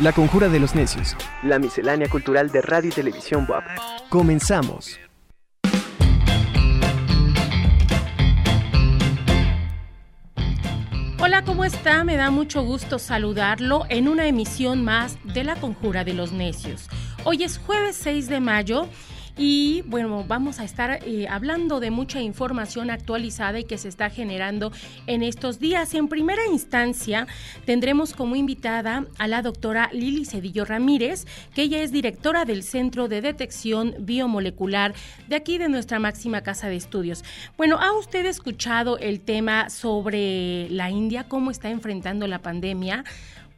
La Conjura de los Necios. La miscelánea cultural de radio y televisión WAP. Comenzamos. Hola, ¿cómo está? Me da mucho gusto saludarlo en una emisión más de La Conjura de los Necios. Hoy es jueves 6 de mayo y bueno, vamos a estar eh, hablando de mucha información actualizada y que se está generando en estos días. En primera instancia, tendremos como invitada a la doctora Lili Cedillo Ramírez, que ella es directora del Centro de Detección Biomolecular de aquí de nuestra máxima casa de estudios. Bueno, ¿ha usted escuchado el tema sobre la India, cómo está enfrentando la pandemia?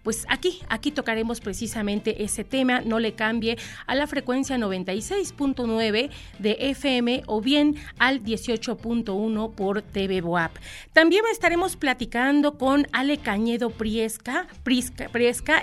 Pues aquí, aquí tocaremos precisamente ese tema, no le cambie a la frecuencia 96.9 de FM o bien al 18.1 por TV Boap. También estaremos platicando con Ale Cañedo Priesca,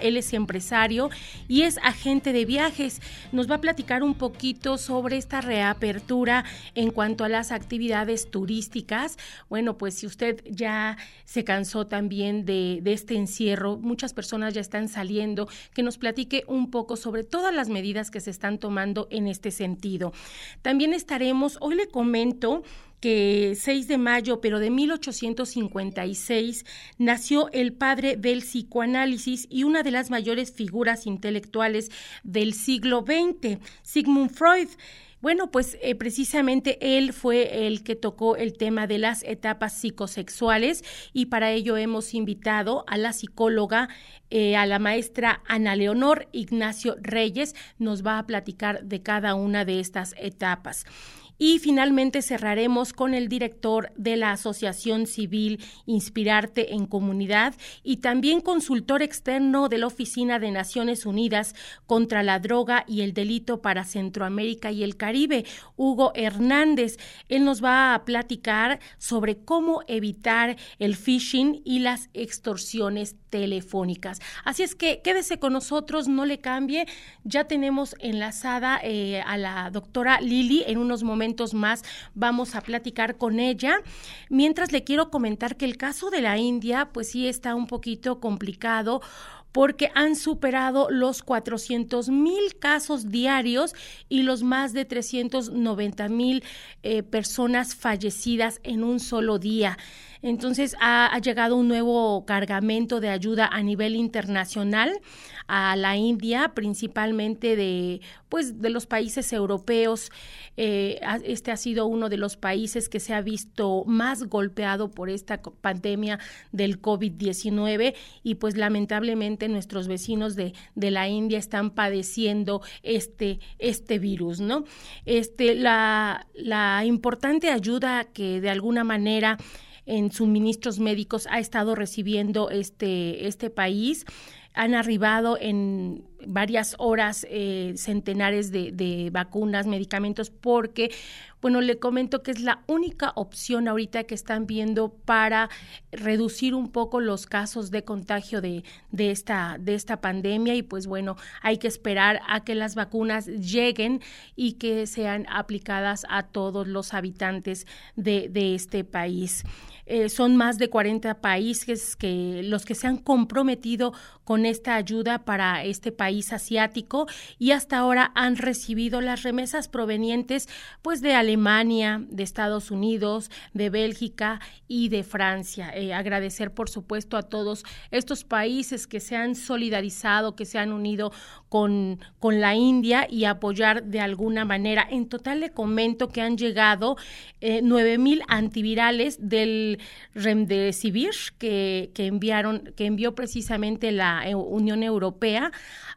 él es empresario y es agente de viajes. Nos va a platicar un poquito sobre esta reapertura en cuanto a las actividades turísticas. Bueno, pues si usted ya se cansó también de, de este encierro, muchas personas ya están saliendo, que nos platique un poco sobre todas las medidas que se están tomando en este sentido. También estaremos, hoy le comento que 6 de mayo, pero de 1856, nació el padre del psicoanálisis y una de las mayores figuras intelectuales del siglo XX, Sigmund Freud. Bueno, pues eh, precisamente él fue el que tocó el tema de las etapas psicosexuales y para ello hemos invitado a la psicóloga, eh, a la maestra Ana Leonor Ignacio Reyes, nos va a platicar de cada una de estas etapas. Y finalmente cerraremos con el director de la Asociación Civil Inspirarte en Comunidad y también consultor externo de la Oficina de Naciones Unidas contra la Droga y el Delito para Centroamérica y el Caribe, Hugo Hernández. Él nos va a platicar sobre cómo evitar el phishing y las extorsiones telefónicas. Así es que quédese con nosotros, no le cambie. Ya tenemos enlazada eh, a la doctora Lili en unos momentos más vamos a platicar con ella. Mientras le quiero comentar que el caso de la India, pues sí está un poquito complicado porque han superado los 400 mil casos diarios y los más de 390 mil eh, personas fallecidas en un solo día. Entonces ha, llegado un nuevo cargamento de ayuda a nivel internacional a la India, principalmente de, pues, de los países europeos. Eh, este ha sido uno de los países que se ha visto más golpeado por esta pandemia del COVID-19 y pues lamentablemente nuestros vecinos de, de la India están padeciendo este, este virus, ¿no? Este, la, la importante ayuda que de alguna manera en suministros médicos ha estado recibiendo este, este país. Han arribado en varias horas eh, centenares de, de, vacunas, medicamentos, porque, bueno, le comento que es la única opción ahorita que están viendo para reducir un poco los casos de contagio de, de, esta, de esta pandemia y pues bueno, hay que esperar a que las vacunas lleguen y que sean aplicadas a todos los habitantes de, de este país. Eh, son más de 40 países que los que se han comprometido con esta ayuda para este país asiático y hasta ahora han recibido las remesas provenientes pues de Alemania, de Estados Unidos, de Bélgica y de Francia. Eh, agradecer por supuesto a todos estos países que se han solidarizado, que se han unido con, con la India y apoyar de alguna manera. En total le comento que han llegado eh, nueve mil antivirales del Remdesivir que, que enviaron, que envió precisamente la eh, Unión Europea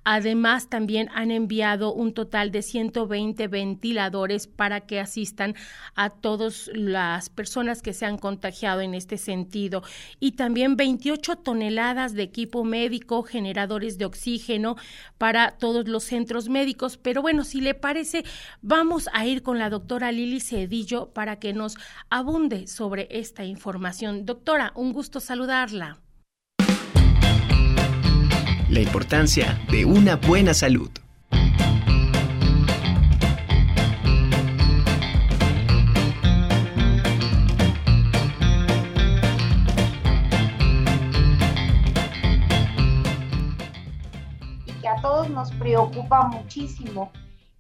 Además, también han enviado un total de 120 ventiladores para que asistan a todas las personas que se han contagiado en este sentido. Y también 28 toneladas de equipo médico, generadores de oxígeno para todos los centros médicos. Pero bueno, si le parece, vamos a ir con la doctora Lili Cedillo para que nos abunde sobre esta información. Doctora, un gusto saludarla. La importancia de una buena salud. Nos preocupa muchísimo.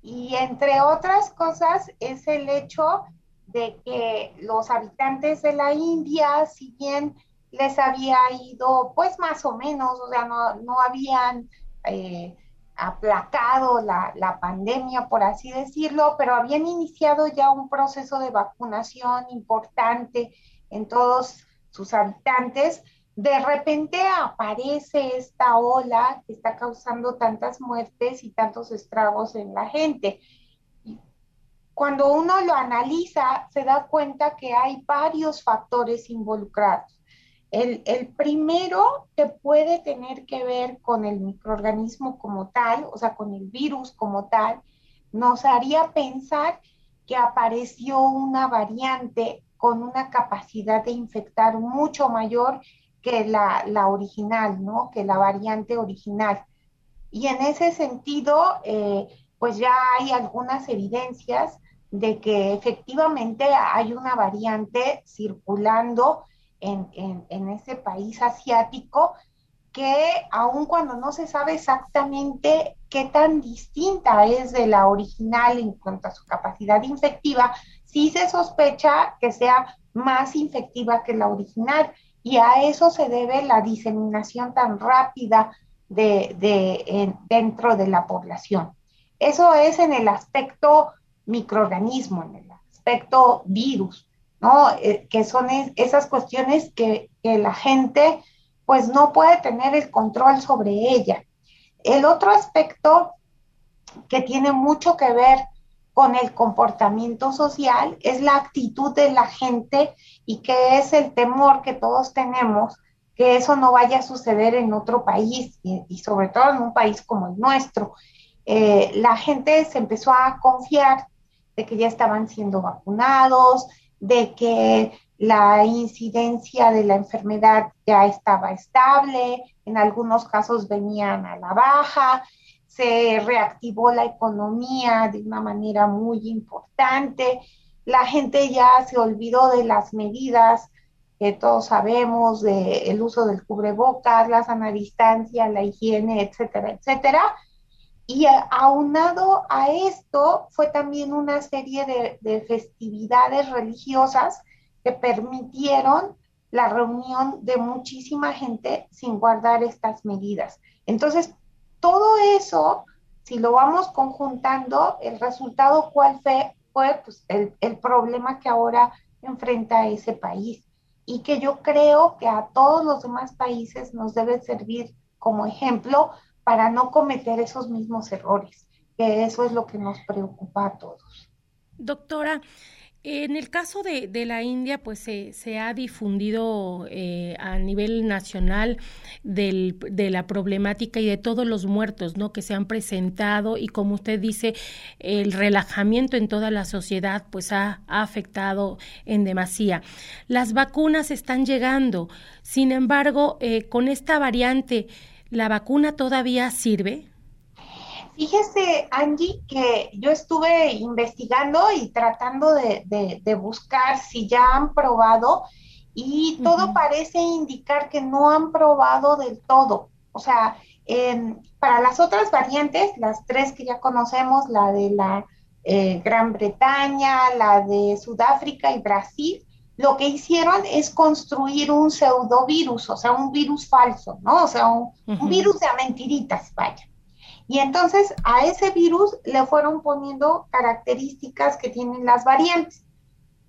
Y entre otras cosas es el hecho de que los habitantes de la India, si bien les había ido pues más o menos, o sea, no, no habían eh, aplacado la, la, pandemia, por así decirlo, pero habían iniciado ya un proceso de vacunación importante en todos sus habitantes. De repente aparece esta ola que está causando tantas muertes y tantos estragos en la gente cuando uno lo analiza, se da cuenta que hay varios factores involucrados. El, primero que puede tener que ver con el microorganismo como tal, o sea, con el virus como tal, nos haría pensar que apareció una variante con una capacidad de infectar mucho mayor que la, original, ¿no? Que la variante original. Y en ese sentido, eh, pues ya hay algunas evidencias de que efectivamente hay una variante circulando en, ese país asiático que aun cuando no se sabe exactamente qué tan distinta es de la original en cuanto a su capacidad infectiva, sí se sospecha que sea más infectiva que la original y a eso se debe la diseminación tan rápida de, dentro de la población. Eso es en el aspecto microorganismo, en el aspecto virus, ¿no? Eh, que son esas cuestiones que, la gente pues no puede tener el control sobre ella. El otro aspecto que tiene mucho que ver con el comportamiento social es la actitud de la gente y que es el temor que todos tenemos que eso no vaya a suceder en otro país y, sobre todo en un país como el nuestro. Eh, la gente se empezó a confiar de que ya estaban siendo vacunados, de que la incidencia de la enfermedad ya estaba estable, en algunos casos venían a la baja, se reactivó la economía de una manera muy importante, la gente ya se olvidó de las medidas que todos sabemos, del uso del cubrebocas, la sana distancia, la higiene, etcétera, etcétera, y aunado a esto fue también una serie de, festividades religiosas que permitieron la reunión de muchísima gente sin guardar estas medidas. Entonces, todo eso, si lo vamos conjuntando, el resultado cuál fue, fue pues, el, el problema que ahora enfrenta ese país y que yo creo que a todos los demás países nos debe servir como ejemplo para no cometer esos mismos errores, que eso es lo que nos preocupa a todos. Doctora, en el caso de, la India, pues se, ha difundido eh, a nivel nacional de la problemática y de todos los muertos, ¿no? Que se han presentado y como usted dice, el relajamiento en toda la sociedad, pues ha, afectado en demasía. Las vacunas están llegando, sin embargo, eh, con esta variante, ¿La vacuna todavía sirve? Fíjese, Angie, que yo estuve investigando y tratando de, buscar si ya han probado y todo parece indicar que no han probado del todo. O sea, para las otras variantes, las tres que ya conocemos, la de la eh, Gran Bretaña, la de Sudáfrica y Brasil, lo que hicieron es construir un pseudovirus, o sea, un virus falso, ¿no? O sea, un, virus de mentiritas, vaya. Y entonces a ese virus le fueron poniendo características que tienen las variantes.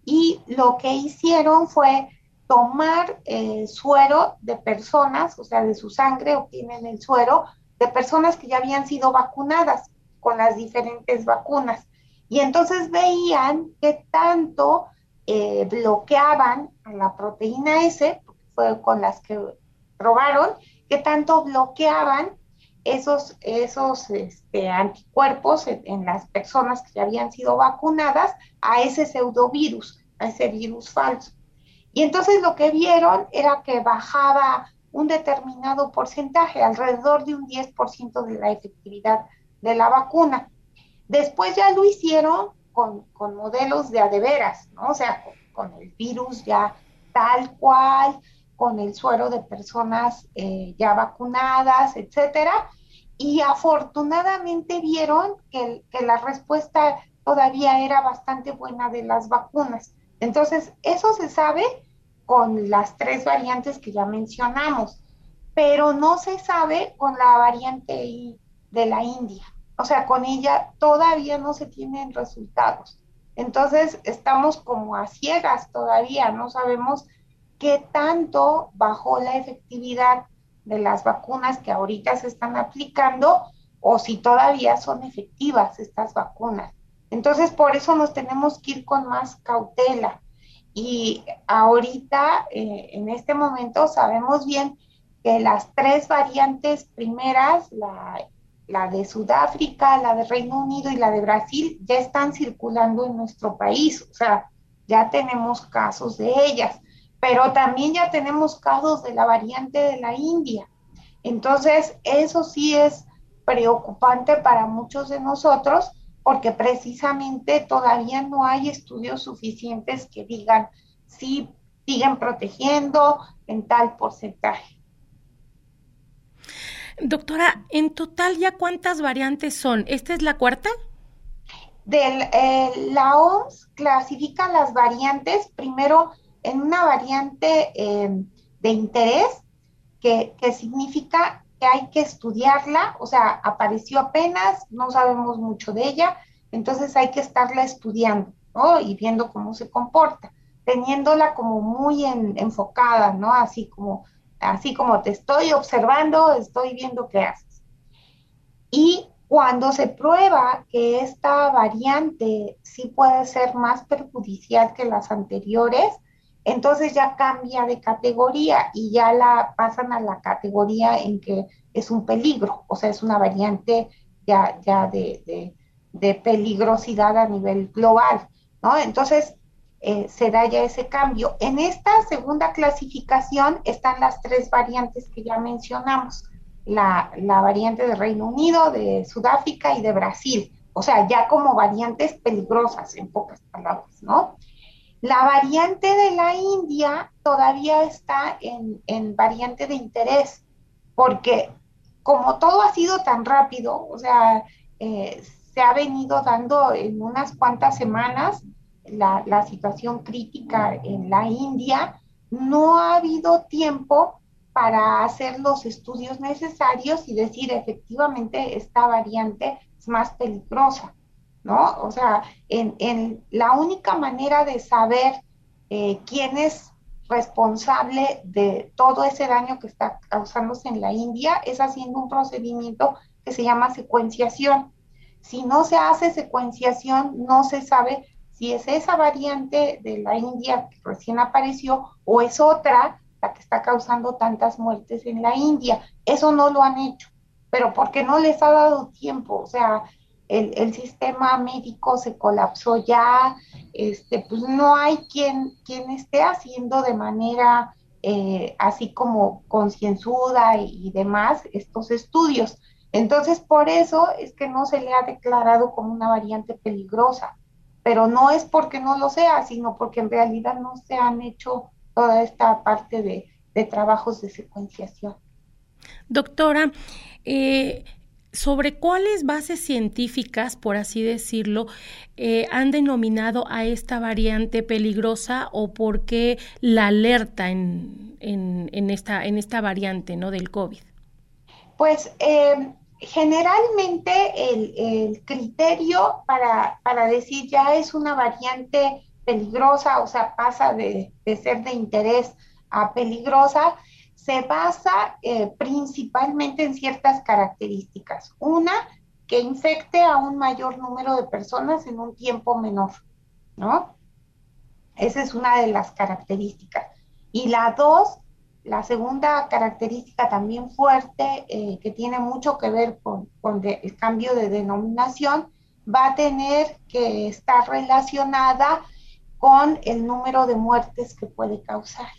Y lo que hicieron fue tomar el suero de personas, o sea, de su sangre obtienen el suero de personas que ya habían sido vacunadas con las diferentes vacunas. Y entonces veían qué tanto eh, bloqueaban a la proteína S, fue con las que probaron, que tanto bloqueaban esos, esos este, anticuerpos en, las personas que habían sido vacunadas a ese pseudovirus, a ese virus falso. Y entonces lo que vieron era que bajaba un determinado porcentaje, alrededor de un 10% de la efectividad de la vacuna. Después ya lo hicieron con, modelos de adeveras, ¿no? O sea, con, el virus ya tal cual, con el suero de personas eh, ya vacunadas, etcétera. y afortunadamente vieron que, que la respuesta todavía era bastante buena de las vacunas. Entonces, eso se sabe con las tres variantes que ya mencionamos, pero no se sabe con la variante de la India. O sea, con ella todavía no se tienen resultados. Entonces, estamos como a ciegas todavía, no sabemos qué tanto bajó la efectividad de las vacunas que ahorita se están aplicando o si todavía son efectivas estas vacunas. Entonces, por eso nos tenemos que ir con más cautela. Y ahorita, eh, en este momento, sabemos bien que las tres variantes primeras, la, la, de Sudáfrica, la de Reino Unido y la de Brasil, ya están circulando en nuestro país. O sea, ya tenemos casos de ellas, pero también ya tenemos casos de la variante de la India. Entonces, eso sí es preocupante para muchos de nosotros porque precisamente todavía no hay estudios suficientes que digan si siguen protegiendo en tal porcentaje. Doctora, en total ya cuántas variantes son? ¿Esta es la cuarta? Del, eh, la OMS clasifica las variantes primero en una variante eh, de interés, que, que significa que hay que estudiarla, o sea, apareció apenas, no sabemos mucho de ella, entonces hay que estarla estudiando, ¿no? Y viendo cómo se comporta, teniéndola como muy enfocada, ¿no? Así como, así como te estoy observando, estoy viendo qué haces. Y cuando se prueba que esta variante sí puede ser más perjudicial que las anteriores, entonces ya cambia de categoría y ya la pasan a la categoría en que es un peligro, o sea, es una variante ya, ya de, peligrosidad a nivel global, ¿no? Entonces, eh, se da ya ese cambio. En esta segunda clasificación están las tres variantes que ya mencionamos, la, la variante de Reino Unido, de Sudáfrica y de Brasil, o sea, ya como variantes peligrosas, en pocas palabras, ¿no? La variante de la India todavía está en, variante de interés, porque como todo ha sido tan rápido, o sea, eh, se ha venido dando en unas cuantas semanas la, la, situación crítica en la India, no ha habido tiempo para hacer los estudios necesarios y decir efectivamente esta variante es más peligrosa. ¿No? O sea, en, la única manera de saber eh, quién es responsable de todo ese daño que está causándose en la India es haciendo un procedimiento que se llama secuenciación. Si no se hace secuenciación, no se sabe si es esa variante de la India que recién apareció o es otra la que está causando tantas muertes en la India. Eso no lo han hecho, pero porque no les ha dado tiempo. O sea, el, sistema médico se colapsó ya, este, pues no hay quien, quien esté haciendo de manera eh, así como concienzuda y, demás estos estudios. Entonces, por eso es que no se le ha declarado como una variante peligrosa, pero no es porque no lo sea, sino porque en realidad no se han hecho toda esta parte de, de trabajos de secuenciación. Doctora, eh, sobre cuáles bases científicas, por así decirlo, eh, han denominado a esta variante peligrosa o por qué la alerta en, esta, en esta variante ¿no? del COVID? Pues eh, generalmente el, criterio para, para, decir ya es una variante peligrosa, o sea, pasa de, de ser de interés a peligrosa, se basa eh, principalmente en ciertas características. Una, que infecte a un mayor número de personas en un tiempo menor, ¿no? Esa es una de las características. Y la dos, la segunda característica también fuerte, eh, que tiene mucho que ver con, con el cambio de denominación, va a tener que estar relacionada con el número de muertes que puede causar.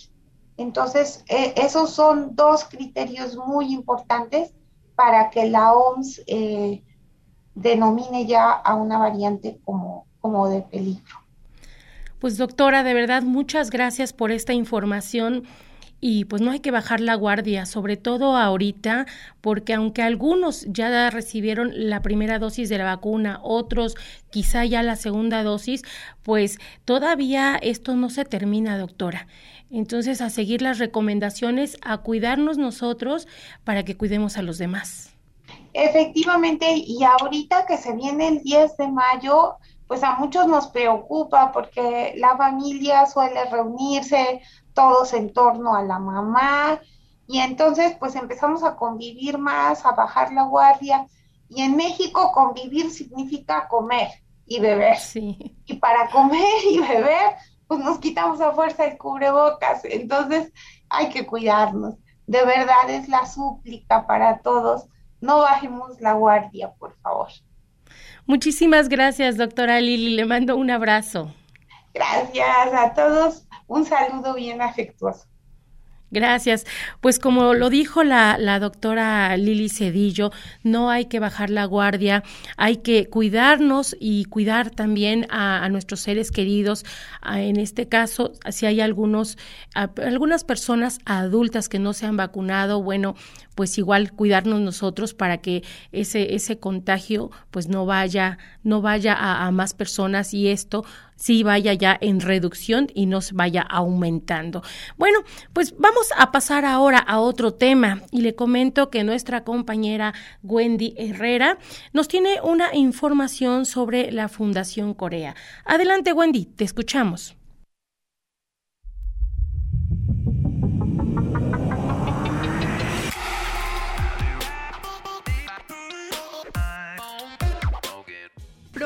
Entonces, eh, esos son dos criterios muy importantes para que la OMS eh, denomine ya a una variante como, como de peligro. Pues doctora, de verdad, muchas gracias por esta información y pues no hay que bajar la guardia, sobre todo ahorita, porque aunque algunos ya recibieron la primera dosis de la vacuna, otros quizá ya la segunda dosis, pues todavía esto no se termina, doctora. Entonces, a seguir las recomendaciones, a cuidarnos nosotros para que cuidemos a los demás. Efectivamente, y ahorita que se viene el 10 de mayo, pues a muchos nos preocupa porque la familia suele reunirse todos en torno a la mamá y entonces pues empezamos a convivir más, a bajar la guardia y en México convivir significa comer y beber. Sí. Y para comer y beber pues nos quitamos a fuerza el cubrebocas, entonces hay que cuidarnos. De verdad es la súplica para todos, no bajemos la guardia, por favor. Muchísimas gracias, doctora Lili. Le mando un abrazo. Gracias a todos. Un saludo bien afectuoso. Gracias. Pues como lo dijo la, la, doctora Lili Cedillo, no hay que bajar la guardia, hay que cuidarnos y cuidar también a, nuestros seres queridos. en este caso, si hay algunos, algunas personas adultas que no se han vacunado, bueno, pues igual cuidarnos nosotros para que ese, ese contagio pues no vaya, no vaya a más personas y esto sí vaya ya en reducción y no se vaya aumentando. Bueno, pues vamos a pasar ahora a otro tema y le comento que nuestra compañera Wendy Herrera nos tiene una información sobre la Fundación Corea. Adelante Wendy, te escuchamos.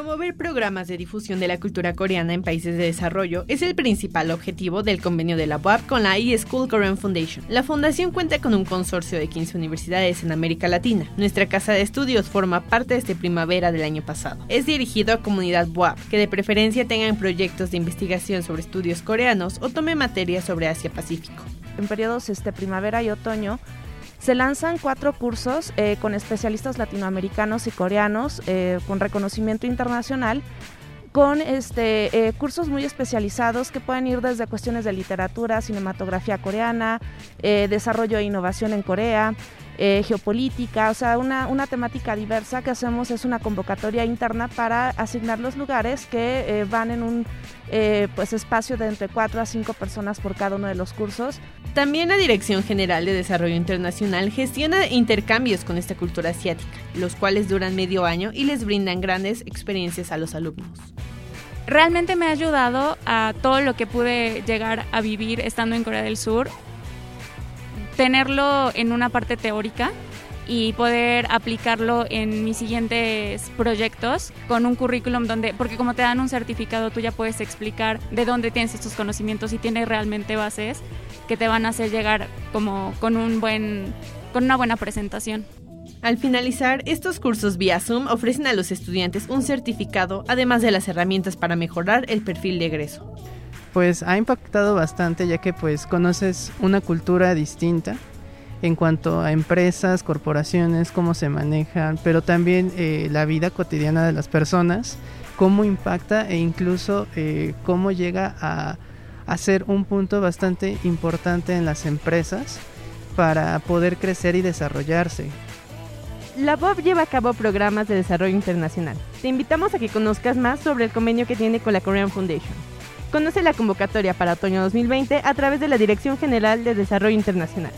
Promover programas de difusión de la cultura coreana en países de desarrollo es el principal objetivo del convenio de la UAP con la eSchool Korean Foundation. La fundación cuenta con un consorcio de 15 universidades en América Latina. Nuestra casa de estudios forma parte de este primavera del año pasado. Es dirigido a comunidad WAP, que de preferencia tengan proyectos de investigación sobre estudios coreanos o tome materias sobre Asia-Pacífico. En periodos este, primavera y otoño se lanzan cuatro cursos eh, con especialistas latinoamericanos y coreanos eh, con reconocimiento internacional con este, eh, cursos muy especializados que pueden ir desde cuestiones de literatura, cinematografía coreana, desarrollo e innovación en Corea, eh, geopolítica, o sea, una, una, temática diversa que hacemos es una convocatoria interna para asignar los lugares que eh, van en un eh, pues espacio de entre 4 a 5 personas por cada uno de los cursos. También la Dirección General de Desarrollo Internacional gestiona intercambios con esta cultura asiática, los cuales duran medio año y les brindan grandes experiencias a los alumnos realmente me ha ayudado a todo lo que pude llegar a vivir estando en Corea del Sur tenerlo en una parte teórica y poder aplicarlo en mis siguientes proyectos con un currículum donde, porque como te dan un certificado, tú ya puedes explicar de dónde tienes estos conocimientos y tienes realmente bases que te van a hacer llegar como con un buen, con una buena presentación. Al finalizar, estos cursos vía Zoom ofrecen a los estudiantes un certificado, además de las herramientas para mejorar el perfil de egreso pues ha impactado bastante ya que pues conoces una cultura distinta en cuanto a empresas, corporaciones, cómo se manejan, pero también eh, la vida cotidiana de las personas, cómo impacta e incluso eh, cómo llega a, ser un punto bastante importante en las empresas para poder crecer y desarrollarse. La BOB lleva a cabo programas de desarrollo internacional. Te invitamos a que conozcas más sobre el convenio que tiene con la Korean Foundation. Conoce la convocatoria para otoño 2020 a través de la Dirección General de Desarrollo Internacional.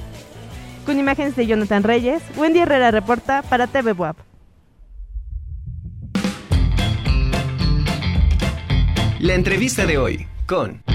Con imágenes de Jonathan Reyes, Wendy Herrera reporta para TV WAP. La entrevista de hoy con...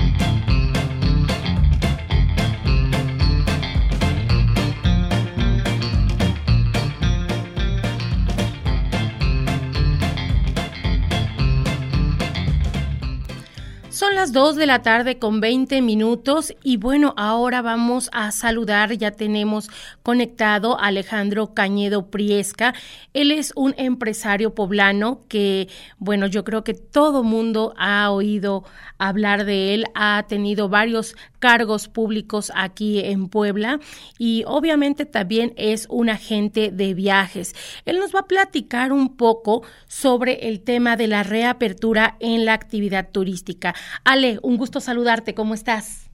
las 2 de la tarde con 20 minutos y bueno, ahora vamos a saludar, ya tenemos conectado a Alejandro Cañedo Priesca. Él es un empresario poblano que, bueno, yo creo que todo mundo ha oído hablar de él, ha tenido varios cargos públicos aquí en Puebla y obviamente también es un agente de viajes. Él nos va a platicar un poco sobre el tema de la reapertura en la actividad turística. Ale, un gusto saludarte, ¿cómo estás?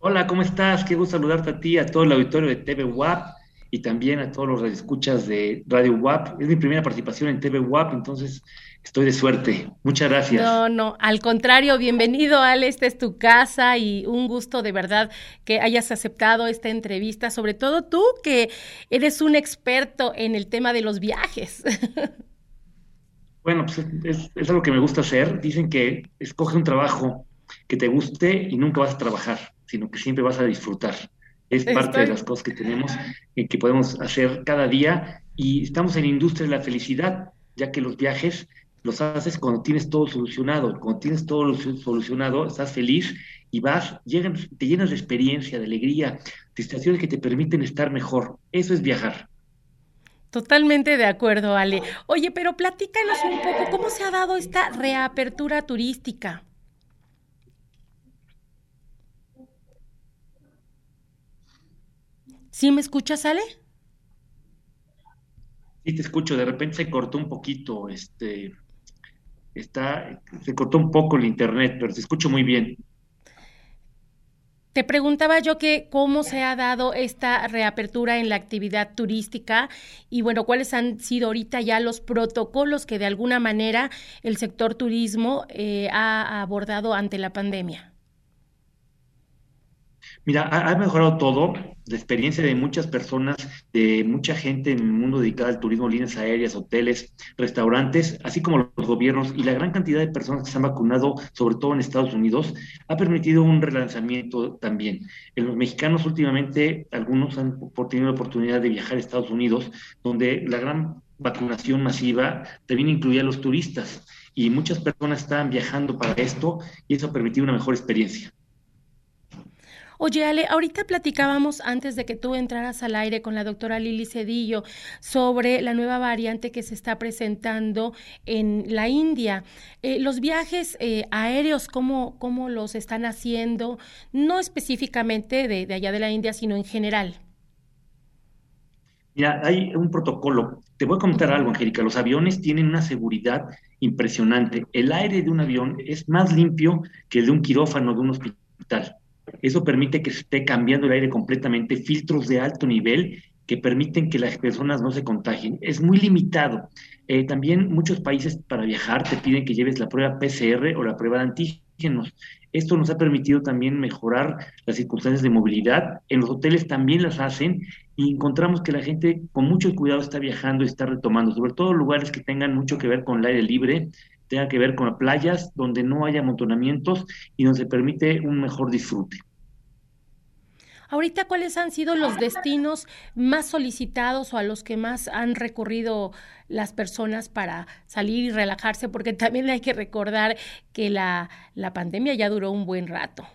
Hola, ¿cómo estás? Qué gusto saludarte a ti, a todo el auditorio de TV WAP y también a todos los escuchas de Radio WAP. Es mi primera participación en TV WAP, entonces estoy de suerte. Muchas gracias. No, no, al contrario, bienvenido, Ale, esta es tu casa y un gusto de verdad que hayas aceptado esta entrevista, sobre todo tú que eres un experto en el tema de los viajes. Bueno, pues es, es algo que me gusta hacer. Dicen que escoge un trabajo que te guste y nunca vas a trabajar, sino que siempre vas a disfrutar. Es parte de las cosas que tenemos y que podemos hacer cada día y estamos en la industria de la felicidad, ya que los viajes los haces cuando tienes todo solucionado. Cuando tienes todo solucionado, estás feliz y vas, llegan, te llenas de experiencia, de alegría, de estaciones que te permiten estar mejor. Eso es viajar. Totalmente de acuerdo, Ale. Oye, pero platícanos un poco cómo se ha dado esta reapertura turística. ¿Sí me escuchas, Ale? Sí, te escucho. De repente se cortó un poquito, este, está, se cortó un poco el internet, pero te escucho muy bien. Te preguntaba yo que cómo se ha dado esta reapertura en la actividad turística y bueno, cuáles han sido ahorita ya los protocolos que de alguna manera el sector turismo eh, ha abordado ante la pandemia. Mira, ha, mejorado todo, la experiencia de muchas personas, de mucha gente en el mundo dedicado al turismo, líneas aéreas, hoteles, restaurantes, así como los gobiernos y la gran cantidad de personas que se han vacunado, sobre todo en Estados Unidos, ha permitido un relanzamiento también. En los mexicanos últimamente, algunos han tenido la oportunidad de viajar a Estados Unidos, donde la gran vacunación masiva también incluía a los turistas y muchas personas estaban viajando para esto y eso ha permitido una mejor experiencia. Oye, Ale, ahorita platicábamos antes de que tú entraras al aire con la doctora Lili Cedillo sobre la nueva variante que se está presentando en la India. Eh, los viajes eh, aéreos, ¿cómo, ¿cómo, los están haciendo? No específicamente de, de allá de la India, sino en general. Mira, hay un protocolo. Te voy a comentar algo, Angélica. Los aviones tienen una seguridad impresionante. El aire de un avión es más limpio que el de un quirófano de un hospital. Eso permite que se esté cambiando el aire completamente, filtros de alto nivel que permiten que las personas no se contagien. Es muy limitado. Eh, también muchos países para viajar te piden que lleves la prueba PCR o la prueba de antígenos. Esto nos ha permitido también mejorar las circunstancias de movilidad. En los hoteles también las hacen y encontramos que la gente con mucho cuidado está viajando y está retomando, sobre todo lugares que tengan mucho que ver con el aire libre, tenga que ver con playas donde no haya amontonamientos y donde se permite un mejor disfrute. Ahorita, ¿cuáles han sido los destinos más solicitados o a los que más han recurrido las personas para salir y relajarse? Porque también hay que recordar que la, la pandemia ya duró un buen rato.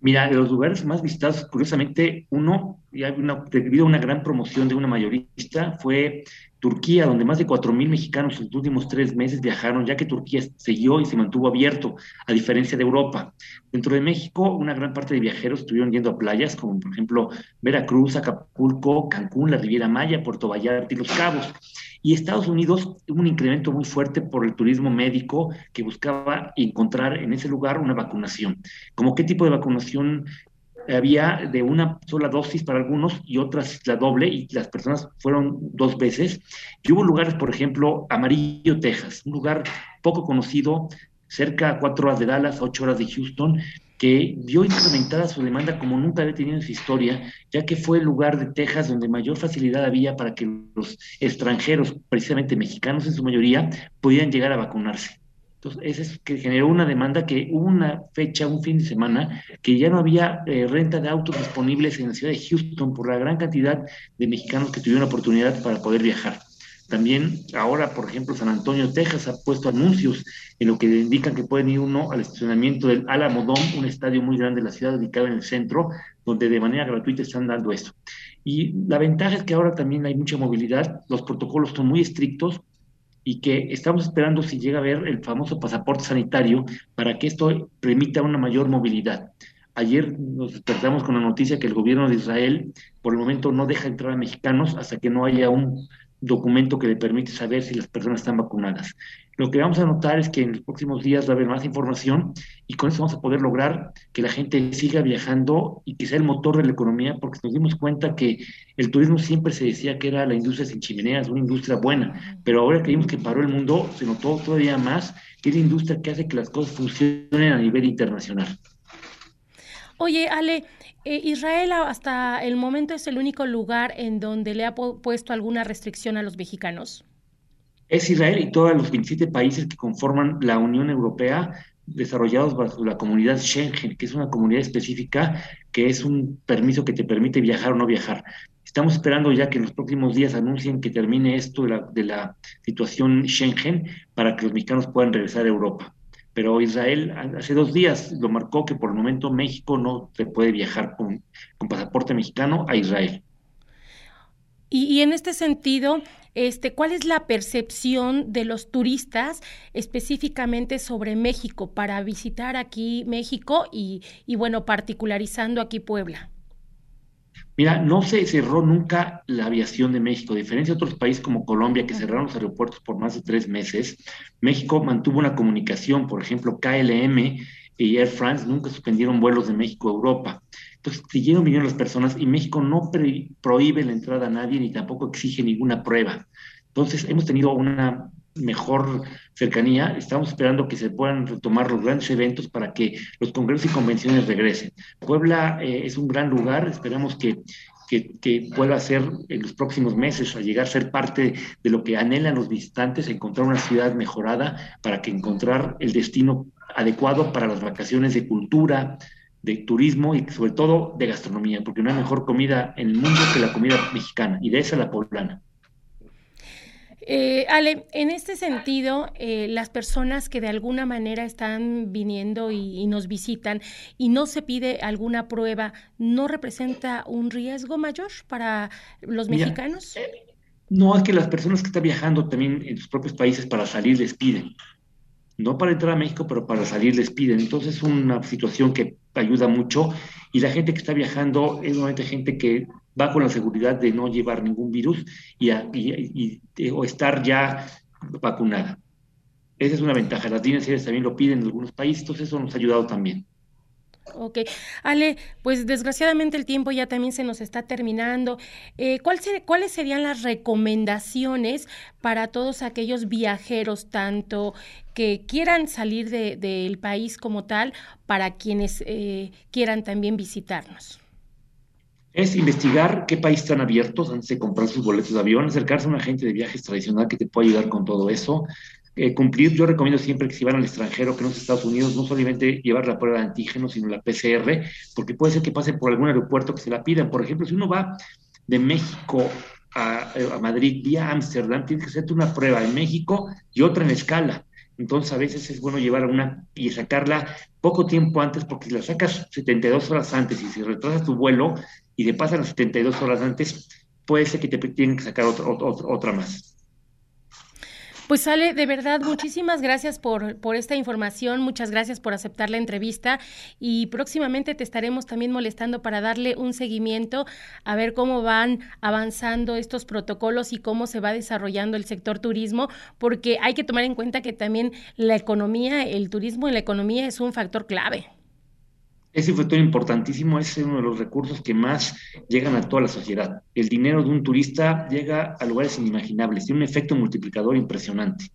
Mira, de los lugares más visitados, curiosamente, uno, y una, debido a una gran promoción de una mayorista, fue Turquía, donde más de 4.000 mexicanos en los últimos tres meses viajaron, ya que Turquía siguió y se mantuvo abierto, a diferencia de Europa. Dentro de México, una gran parte de viajeros estuvieron yendo a playas, como por ejemplo Veracruz, Acapulco, Cancún, la Riviera Maya, Puerto Vallarta y Los Cabos. Y Estados Unidos tuvo un incremento muy fuerte por el turismo médico que buscaba encontrar en ese lugar una vacunación. ¿Como qué tipo de vacunación había de una sola dosis para algunos y otras la doble, y las personas fueron dos veces. Y hubo lugares, por ejemplo, Amarillo, Texas, un lugar poco conocido, cerca a cuatro horas de Dallas, ocho horas de Houston, que vio incrementada su demanda como nunca había tenido en su historia, ya que fue el lugar de Texas donde mayor facilidad había para que los extranjeros, precisamente mexicanos en su mayoría, pudieran llegar a vacunarse. Entonces, eso es que generó una demanda que hubo una fecha, un fin de semana, que ya no había eh, renta de autos disponibles en la ciudad de Houston por la gran cantidad de mexicanos que tuvieron la oportunidad para poder viajar. También ahora, por ejemplo, San Antonio, Texas, ha puesto anuncios en lo que indican que pueden ir uno al estacionamiento del Alamo Dome, un estadio muy grande de la ciudad, ubicado en el centro, donde de manera gratuita están dando esto. Y la ventaja es que ahora también hay mucha movilidad, los protocolos son muy estrictos, y que estamos esperando si llega a haber el famoso pasaporte sanitario para que esto permita una mayor movilidad. Ayer nos despertamos con la noticia que el gobierno de Israel por el momento no deja entrar a mexicanos hasta que no haya un documento que le permite saber si las personas están vacunadas. Lo que vamos a notar es que en los próximos días va a haber más información y con eso vamos a poder lograr que la gente siga viajando y que sea el motor de la economía, porque nos dimos cuenta que el turismo siempre se decía que era la industria sin chimeneas, una industria buena, pero ahora que que paró el mundo, se notó todavía más que es la industria que hace que las cosas funcionen a nivel internacional. Oye, Ale, eh, Israel hasta el momento es el único lugar en donde le ha puesto alguna restricción a los mexicanos. Es Israel y todos los 27 países que conforman la Unión Europea desarrollados bajo la comunidad Schengen, que es una comunidad específica que es un permiso que te permite viajar o no viajar. Estamos esperando ya que en los próximos días anuncien que termine esto de la, de la situación Schengen para que los mexicanos puedan regresar a Europa pero Israel hace dos días lo marcó que por el momento México no se puede viajar con, pasaporte mexicano a Israel. Y, en este sentido, este, ¿cuál es la percepción de los turistas específicamente sobre México para visitar aquí México y, y bueno, particularizando aquí Puebla? Mira, no se cerró nunca la aviación de México, a diferencia de otros países como Colombia, que cerraron los aeropuertos por más de tres meses. México mantuvo una comunicación, por ejemplo, KLM y Air France nunca suspendieron vuelos de México a Europa. Entonces, siguieron viniendo las personas y México no prohíbe la entrada a nadie ni tampoco exige ninguna prueba. Entonces, hemos tenido una mejor cercanía. Estamos esperando que se puedan retomar los grandes eventos para que los congresos y convenciones regresen. Puebla eh, es un gran lugar, esperamos que, que, pueda ser en los próximos meses, a llegar a ser parte de lo que anhelan los visitantes, encontrar una ciudad mejorada para que encontrar el destino adecuado para las vacaciones de cultura, de turismo y sobre todo de gastronomía, porque no hay mejor comida en el mundo que la comida mexicana, y de esa la poblana. Eh, Ale, en este sentido, eh, las personas que de alguna manera están viniendo y, nos visitan y no se pide alguna prueba, ¿no representa un riesgo mayor para los mexicanos? No, es que las personas que están viajando también en sus propios países para salir les piden. No para entrar a México, pero para salir les piden. Entonces es una situación que ayuda mucho y la gente que está viajando es normalmente gente que va con la seguridad de no llevar ningún virus y, o estar ya vacunada. Esa es una ventaja. Las aéreas también lo piden en algunos países, entonces eso nos ha ayudado también. Ok. Ale, pues desgraciadamente el tiempo ya también se nos está terminando. Eh, ¿Cuáles serían las recomendaciones para todos aquellos viajeros, tanto que quieran salir del país como tal, para quienes eh, quieran también visitarnos? Es investigar qué país están abiertos antes de comprar sus boletos de avión, acercarse a un agente de viajes tradicional que te pueda ayudar con todo eso. Eh, cumplir, yo recomiendo siempre que si van al extranjero, que no es Estados Unidos, no solamente llevar la prueba de antígeno, sino la PCR, porque puede ser que pasen por algún aeropuerto que se la pidan. Por ejemplo, si uno va de México a, a Madrid vía Ámsterdam, tiene que hacerte una prueba en México y otra en escala. Entonces a veces es bueno llevar una y sacarla poco tiempo antes, porque si la sacas 72 horas antes y si retrasas tu vuelo, y te pasan las 72 horas antes, puede ser que te tienen que sacar otra, otra, más. Pues sale, de verdad, muchísimas gracias por, por esta información, muchas gracias por aceptar la entrevista y próximamente te estaremos también molestando para darle un seguimiento a ver cómo van avanzando estos protocolos y cómo se va desarrollando el sector turismo, porque hay que tomar en cuenta que también la economía, el turismo en la economía es un factor clave. Ese factor importantísimo es uno de los recursos que más llegan a toda la sociedad. El dinero de un turista llega a lugares inimaginables, tiene un efecto multiplicador impresionante.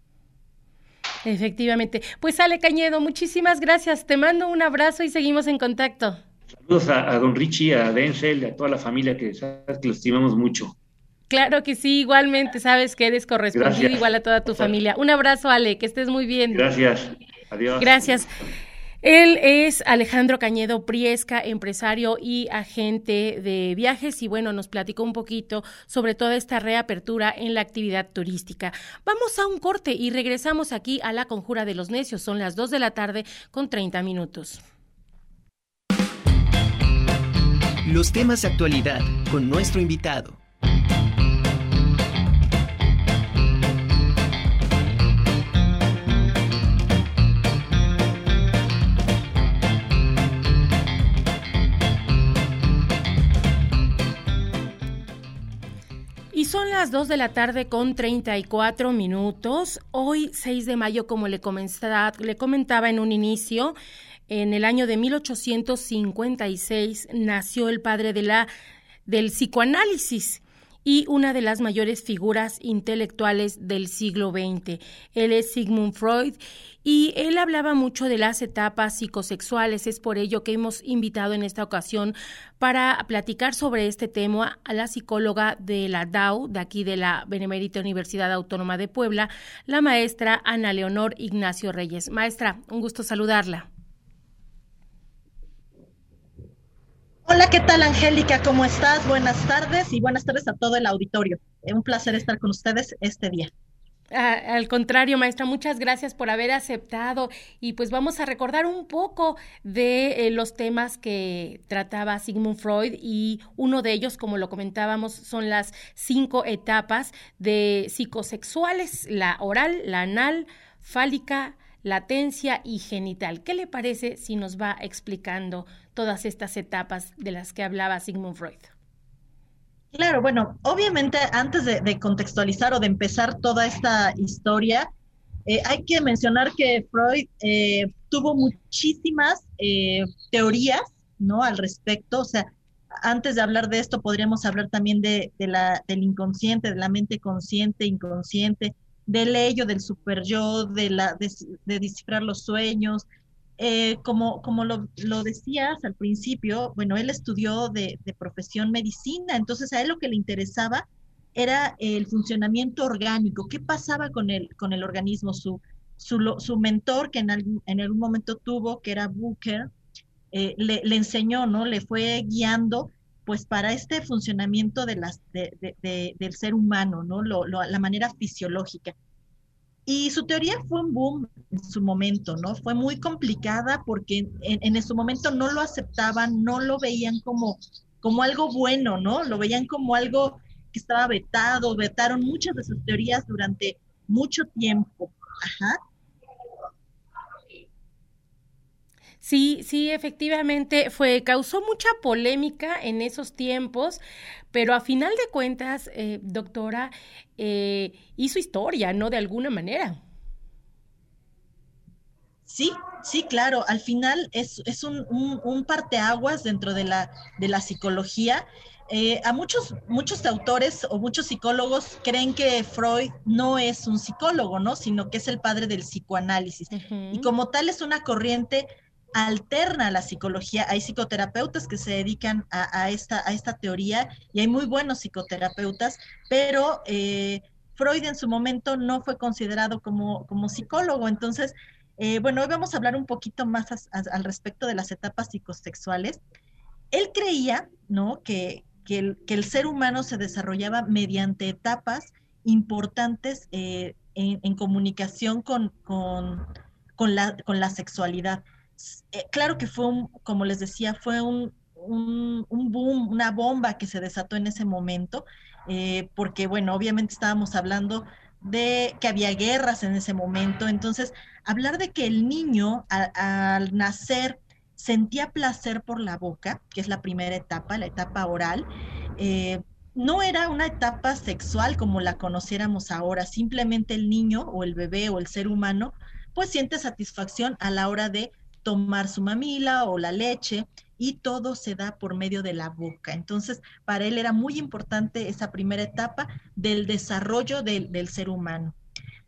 Efectivamente. Pues Ale Cañedo, muchísimas gracias. Te mando un abrazo y seguimos en contacto. Saludos a, don Richie, a Denzel, a toda la familia que sabes que los estimamos mucho. Claro que sí, igualmente, sabes que eres correspondido igual a toda tu familia. Un abrazo, Ale, que estés muy bien. Gracias. Adiós. Gracias. Él es Alejandro Cañedo Priesca, empresario y agente de viajes y bueno, nos platicó un poquito sobre toda esta reapertura en la actividad turística. Vamos a un corte y regresamos aquí a la Conjura de los Necios. Son las 2 de la tarde con 30 minutos. Los temas de actualidad con nuestro invitado. Las 2 de la tarde con 34 minutos. Hoy, 6 de mayo, como le comentaba, le comentaba en un inicio, en el año de 1856 nació el padre de la, del psicoanálisis y una de las mayores figuras intelectuales del siglo XX. Él es Sigmund Freud y él hablaba mucho de las etapas psicosexuales. Es por ello que hemos invitado en esta ocasión para platicar sobre este tema a la psicóloga de la DAO, de aquí de la Benemérita Universidad Autónoma de Puebla, la maestra Ana Leonor Ignacio Reyes. Maestra, un gusto saludarla. Hola, ¿qué tal Angélica? ¿Cómo estás? Buenas tardes y buenas tardes a todo el auditorio. Un placer estar con ustedes este día. Ah, al contrario, maestra, muchas gracias por haber aceptado y pues vamos a recordar un poco de eh, los temas que trataba Sigmund Freud y uno de ellos, como lo comentábamos, son las cinco etapas de psicosexuales, la oral, la anal, fálica, latencia y genital. ¿Qué le parece si nos va explicando todas estas etapas de las que hablaba Sigmund Freud? Claro, bueno, obviamente antes de, contextualizar o de empezar toda esta historia, eh, hay que mencionar que Freud eh, tuvo muchísimas eh, teorías, ¿no? Al respecto, o sea, antes de hablar de esto, podríamos hablar también de, la, del inconsciente, de la mente consciente, inconsciente, del ello, del super yo, de, la, de, de descifrar los sueños, eh, como, como lo, decías al principio, bueno, él estudió de, profesión medicina, entonces a él lo que le interesaba era el funcionamiento orgánico, qué pasaba con el, con el organismo. Su, su, mentor que en algún, en algún momento tuvo, que era Booker, eh, le, enseñó, ¿no? Le fue guiando pues para este funcionamiento de del ser humano, ¿no? la manera fisiológica. Y su teoría fue un boom en su momento, ¿no? Fue muy complicada porque en, en su momento no lo aceptaban, no lo veían como, como algo bueno, ¿no? Lo veían como algo que estaba vetado, vetaron muchas de sus teorías durante mucho tiempo. Ajá. Sí, sí, efectivamente fue, causó mucha polémica en esos tiempos, pero a final de cuentas, eh, doctora, eh, hizo historia, ¿no? De alguna manera. Sí, sí, claro. Al final es, es un, un, parteaguas dentro de la, de la psicología. Eh, a muchos, muchos autores o muchos psicólogos creen que Freud no es un psicólogo, ¿no? Sino que es el padre del psicoanálisis. Y como tal es una corriente alterna la psicología. Hay psicoterapeutas que se dedican a, esta, a esta teoría y hay muy buenos psicoterapeutas, pero eh, Freud en su momento no fue considerado como, como psicólogo. Entonces, eh, bueno, hoy vamos a hablar un poquito más al respecto de las etapas psicosexuales. Él creía, ¿no? Que, que, el, ser humano se desarrollaba mediante etapas importantes eh, en, comunicación con, con, con, la, con la sexualidad. Eh, claro que fue, un, como les decía, fue un, un, boom, una bomba que se desató en ese momento, eh, porque bueno, obviamente estábamos hablando de que había guerras en ese momento, entonces hablar de que el niño al nacer sentía placer por la boca, que es la primera etapa, la etapa oral, eh, no era una etapa sexual como la conociéramos ahora, simplemente el niño o el bebé o el ser humano pues siente satisfacción a la hora de tomar su mamila o la leche y todo se da por medio de la boca. Entonces, para él era muy importante esa primera etapa del desarrollo del, ser humano.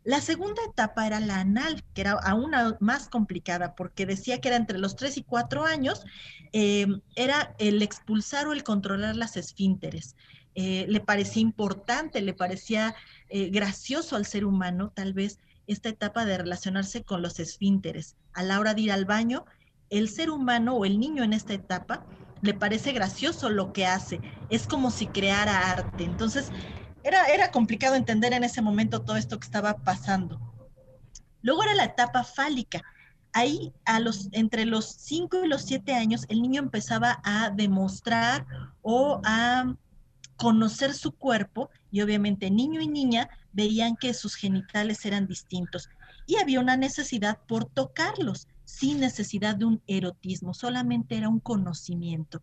La segunda etapa era la anal, que era aún más complicada porque decía que era entre los 3 y 4 años, eh, era el expulsar o el controlar las esfínteres. Eh, le parecía importante, le parecía eh, gracioso al ser humano, tal vez, esta etapa de relacionarse con los esfínteres. A la hora de ir al baño, el ser humano o el niño en esta etapa le parece gracioso lo que hace. Es como si creara arte. Entonces, era, era complicado entender en ese momento todo esto que estaba pasando. Luego era la etapa fálica. Ahí, a los, entre los 5 y los 7 años, el niño empezaba a demostrar o a conocer su cuerpo y obviamente niño y niña veían que sus genitales eran distintos y había una necesidad por tocarlos sin necesidad de un erotismo, solamente era un conocimiento.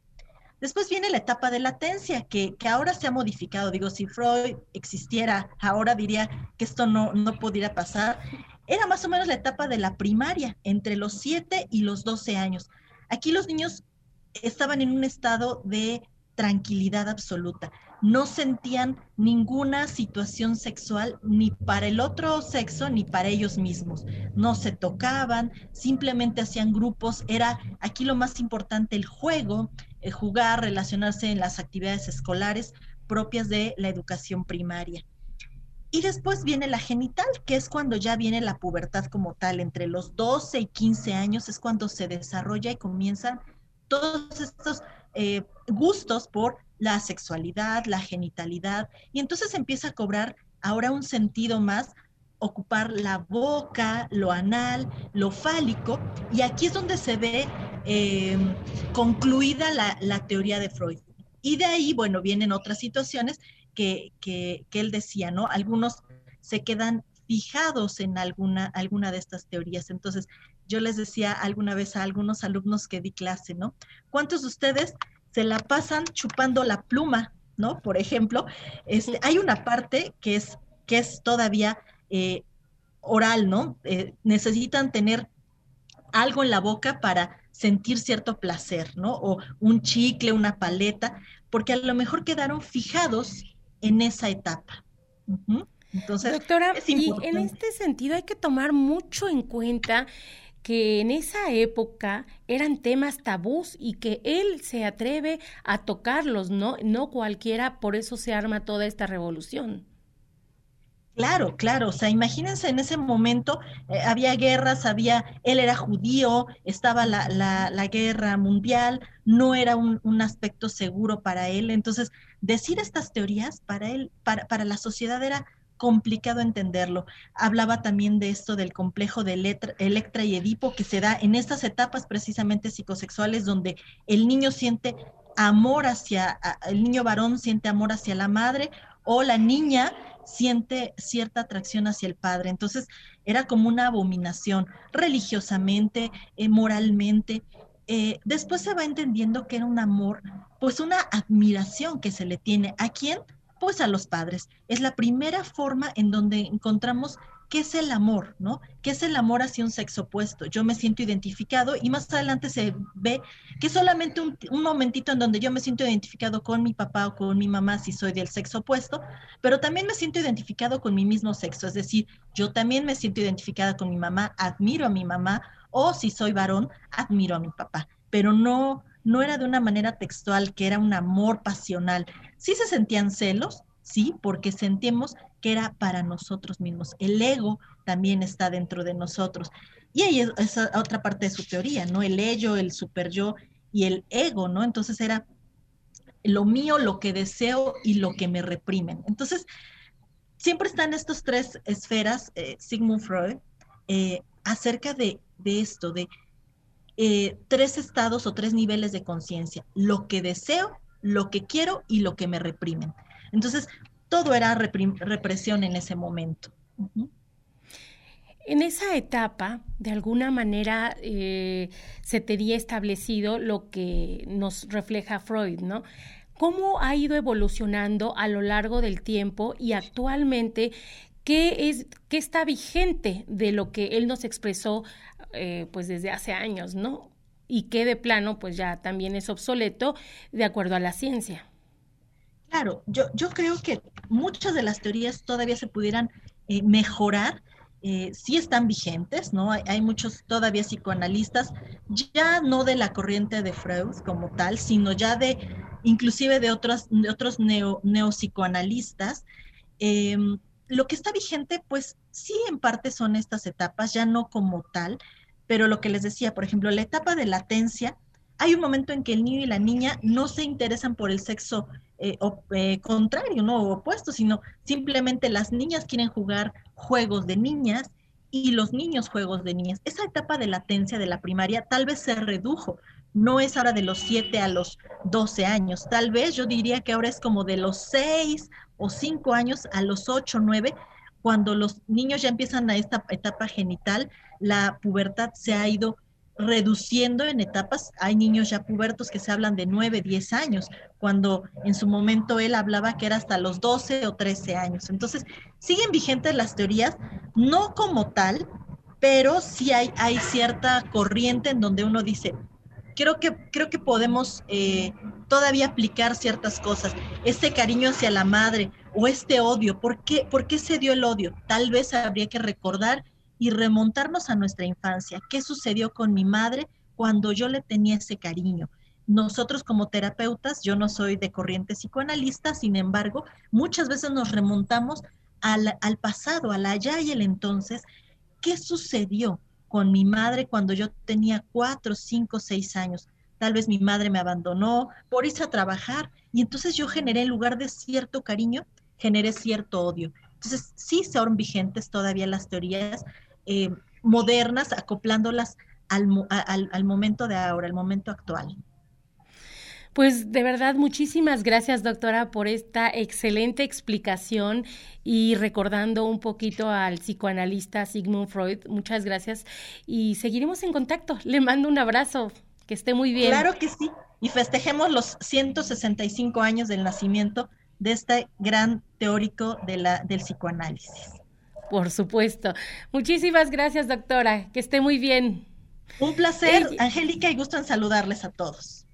Después viene la etapa de latencia, que, que, ahora se ha modificado. Digo, si Freud existiera, ahora diría que esto no, no pudiera pasar. Era más o menos la etapa de la primaria, entre los 7 y los 12 años. Aquí los niños estaban en un estado de tranquilidad absoluta. No sentían ninguna situación sexual ni para el otro sexo ni para ellos mismos. No se tocaban, simplemente hacían grupos. Era aquí lo más importante el juego, el jugar, relacionarse en las actividades escolares propias de la educación primaria. Y después viene la genital, que es cuando ya viene la pubertad como tal. Entre los 12 y 15 años es cuando se desarrolla y comienzan todos estos eh, gustos por la sexualidad, la genitalidad, y entonces empieza a cobrar ahora un sentido más ocupar la boca, lo anal, lo fálico, y aquí es donde se ve em, concluida la, teoría de Freud. Y de ahí, bueno, vienen otras situaciones que, que, que él decía, ¿no? Algunos se quedan fijados en alguna, alguna de estas teorías. Entonces, yo les decía alguna vez a algunos alumnos que di clase, ¿no? ¿Cuántos de ustedes se la pasan chupando la pluma, ¿no? Por ejemplo, este, hay una parte que es, que es todavía eh, oral, ¿no? Eh, necesitan tener algo en la boca para sentir cierto placer, ¿no? O un chicle, una paleta, porque a lo mejor quedaron fijados en esa etapa. Entonces, Doctora, y en este sentido hay que tomar mucho en cuenta que en esa época eran temas tabús y que él se atreve a tocarlos, no, no cualquiera, por eso se arma toda esta revolución. Claro, claro, o sea, imagínense en ese momento, eh, había guerras, había, él era judío, estaba la, la, guerra mundial, no era un, un, aspecto seguro para él, entonces decir estas teorías para él, para, para la sociedad era complicado entenderlo. Hablaba también de esto del complejo de Electra y Edipo que se da en estas etapas precisamente psicosexuales donde el niño siente amor hacia, el niño varón siente amor hacia la madre o la niña siente cierta atracción hacia el padre. Entonces era como una abominación religiosamente, eh, moralmente. Eh, después se va entendiendo que era un amor, pues una admiración que se le tiene. ¿A quién? Pues a los padres. Es la primera forma en donde encontramos qué es el amor, ¿no? ¿Qué es el amor hacia un sexo opuesto? Yo me siento identificado y más adelante se ve que solamente un, momentito en donde yo me siento identificado con mi papá o con mi mamá si soy del sexo opuesto, pero también me siento identificado con mi mismo sexo, es decir, yo también me siento identificada con mi mamá, admiro a mi mamá o si soy varón, admiro a mi papá, pero no no era de una manera textual, que era un amor pasional. Sí se sentían celos, sí, porque sentimos que era para nosotros mismos. El ego también está dentro de nosotros. Y ahí es, otra parte de su teoría, ¿no? El ello, el super yo y el ego, ¿no? Entonces era lo mío, lo que deseo y lo que me reprimen. Entonces, siempre están estas tres esferas, eh, Sigmund Freud, eh, acerca de, de esto, de eh, tres estados o tres niveles de conciencia, lo que deseo, lo que quiero y lo que me reprimen. Entonces, todo era represión en ese momento. En esa etapa, de alguna manera, eh, se tenía establecido lo que nos refleja Freud, ¿no? ¿Cómo ha ido evolucionando a lo largo del tiempo y actualmente qué es qué está vigente de lo que él nos expresó eh, pues desde hace años, ¿no? Y que de plano pues ya también es obsoleto de acuerdo a la ciencia. Claro, yo, yo creo que muchas de las teorías todavía se pudieran eh, mejorar, eh, sí están vigentes, ¿no? Hay, muchos todavía psicoanalistas, ya no de la corriente de Freud como tal, sino ya de, inclusive de otros, de otros neo, neopsicoanalistas, em, lo que está vigente, pues sí, en parte son estas etapas, ya no como tal, pero lo que les decía, por ejemplo, la etapa de latencia, hay un momento en que el niño y la niña no se interesan por el sexo eh, eh, contrario, no opuesto, sino simplemente las niñas quieren jugar juegos de niñas y los niños juegos de niñas. Esa etapa de latencia de la primaria tal vez se redujo, no es ahora de los 7 a los 12 años, tal vez yo diría que ahora es como de los 6 o 5 años a los 8 o 9, cuando los niños ya empiezan a esta etapa genital, la pubertad se ha ido reduciendo en etapas. Hay niños ya pubertos que se hablan de 9, 10 años, cuando en su momento él hablaba que era hasta los 12 o 13 años. Entonces, siguen vigentes las teorías, no como tal, pero sí hay, cierta corriente en donde uno dice, creo que, creo que podemos eh, todavía aplicar ciertas cosas. Este cariño hacia la madre o este odio, ¿por qué, ¿por qué se dio el odio? Tal vez habría que recordar y remontarnos a nuestra infancia. ¿Qué sucedió con mi madre cuando yo le tenía ese cariño? Nosotros como terapeutas, yo no soy de corriente psicoanalista, sin embargo, muchas veces nos remontamos al, al pasado, al allá y el entonces. ¿Qué sucedió con mi madre cuando yo tenía cuatro, cinco, seis años? Tal vez mi madre me abandonó por irse a trabajar y entonces yo generé, en lugar de cierto cariño, generé cierto odio. Entonces, sí son vigentes todavía las teorías, eh, modernas, acoplándolas al, al, momento de ahora, al momento actual. Pues de verdad, muchísimas gracias, doctora, por esta excelente explicación y recordando un poquito al psicoanalista Sigmund Freud. Muchas gracias y seguiremos en contacto. Le mando un abrazo. Que esté muy bien. Claro que sí. Y festejemos los 165 años del nacimiento de este gran teórico de la, del psicoanálisis. Por supuesto. Muchísimas gracias, doctora. Que esté muy bien. Un placer, Angélica, y gusto en saludarles a todos.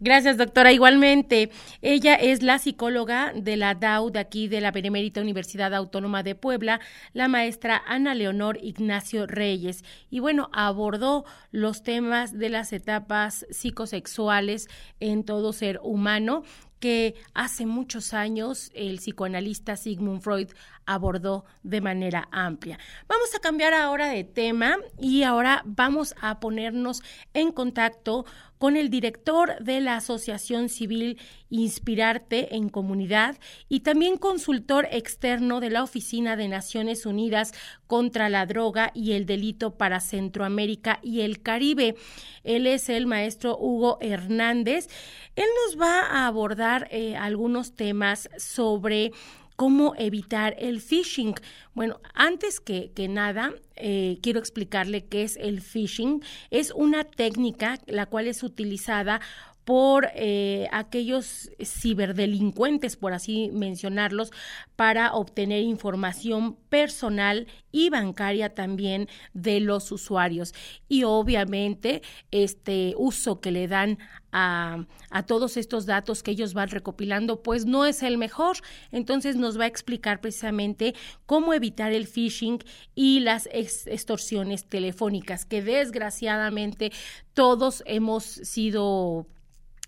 Gracias, doctora. Igualmente, ella es la psicóloga de la DAU de aquí de la Benemérita Universidad Autónoma de Puebla, la maestra Ana Leonor Ignacio Reyes. Y bueno, abordó los temas de las etapas psicosexuales en todo ser humano que hace muchos años el psicoanalista Sigmund Freud abordó de manera amplia. Vamos a cambiar ahora de tema y ahora vamos a ponernos en contacto con el director de la Asociación Civil Inspirarte en Comunidad y también consultor externo de la Oficina de Naciones Unidas contra la Droga y el Delito para Centroamérica y el Caribe. Él es el maestro Hugo Hernández. Él nos va a abordar eh, algunos temas sobre cómo evitar el phishing. Bueno, antes que, nada, eh, quiero explicarle qué es el phishing. Es una técnica la cual es utilizada por eh, aquellos ciberdelincuentes, por así mencionarlos, para obtener información personal y bancaria también de los usuarios. Y obviamente este uso que le dan a, a, todos estos datos que ellos van recopilando, pues no es el mejor. Entonces nos va a explicar precisamente cómo evitar el phishing y las extorsiones telefónicas, que desgraciadamente todos hemos sido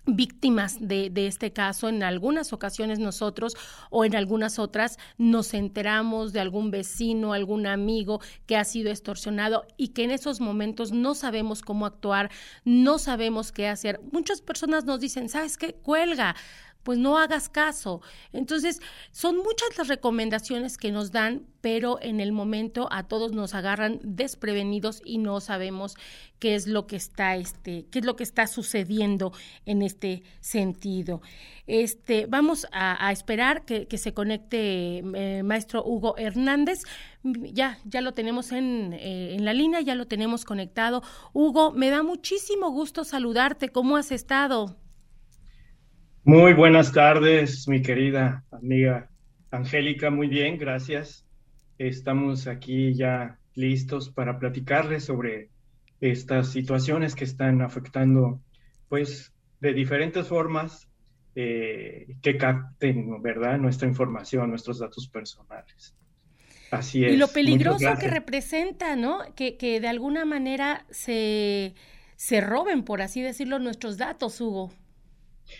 víctimas de, de, este caso. En algunas ocasiones nosotros o en algunas otras nos enteramos de algún vecino, algún amigo que ha sido extorsionado y que en esos momentos no sabemos cómo actuar, no sabemos qué hacer. Muchas personas nos dicen, ¿sabes qué? Cuelga pues no hagas caso. Entonces, son muchas las recomendaciones que nos dan, pero en el momento a todos nos agarran desprevenidos y no sabemos qué es lo que está este, qué es lo que está sucediendo en este sentido. Este, vamos a, esperar que, se conecte eh, maestro Hugo Hernández. Ya, ya lo tenemos en, eh, en la línea, ya lo tenemos conectado. Hugo, me da muchísimo gusto saludarte. ¿Cómo has estado? Muy buenas tardes, mi querida amiga Angélica. Muy bien, gracias. Estamos aquí ya listos para platicarles sobre estas situaciones que están afectando, pues, de diferentes formas eh, que capten, ¿verdad?, nuestra información, nuestros datos personales. Así es. Y lo peligroso que representa, ¿no? Que, que de alguna manera se, se roben, por así decirlo, nuestros datos, Hugo.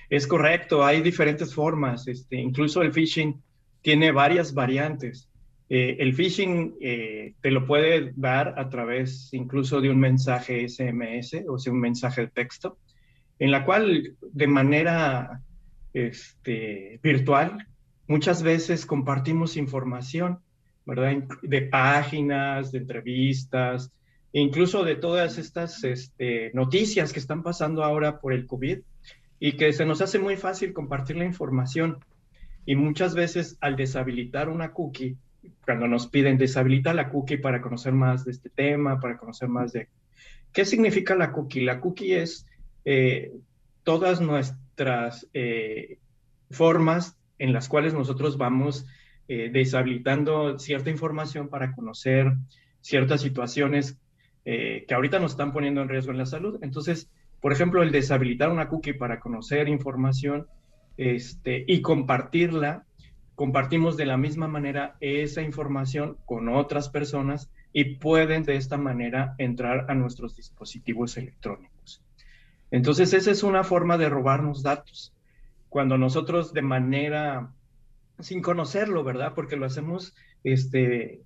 Es correcto, hay diferentes formas, este, incluso el phishing tiene varias variantes. Eh, el phishing eh, te lo puede dar a través incluso de un mensaje SMS, o sea, un mensaje de texto, en la cual de manera este, virtual muchas veces compartimos información, ¿verdad? De páginas, de entrevistas, e incluso de todas estas este, noticias que están pasando ahora por el COVID y que se nos hace muy fácil compartir la información. Y muchas veces al deshabilitar una cookie, cuando nos piden deshabilitar la cookie para conocer más de este tema, para conocer más de ¿Qué significa la cookie? La cookie es eh, todas nuestras eh, formas en las cuales nosotros vamos eh, deshabilitando cierta información para conocer ciertas situaciones que ahorita nos están poniendo en riesgo en la salud. Entonces, por ejemplo, el deshabilitar una cookie para conocer información este, y compartirla, compartimos de la misma manera esa información con otras personas y pueden de esta manera entrar a nuestros dispositivos electrónicos. Entonces, esa es una forma de robarnos datos. Cuando nosotros de manera, sin conocerlo, ¿verdad? Porque lo hacemos este,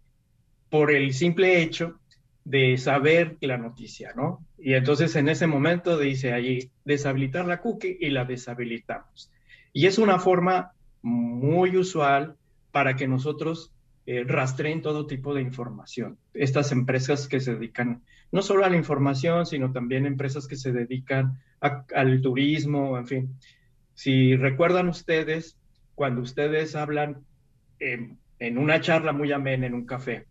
por el simple hecho de saber la noticia, ¿no? Y entonces en ese momento dice allí, deshabilitar la cookie y la deshabilitamos. Y es una forma muy usual para que nosotros eh, rastreen todo tipo de información. Estas empresas que se dedican no solo a la información, sino también empresas que se dedican al turismo, en fin. Si recuerdan ustedes, cuando ustedes hablan en una charla muy amena en un café,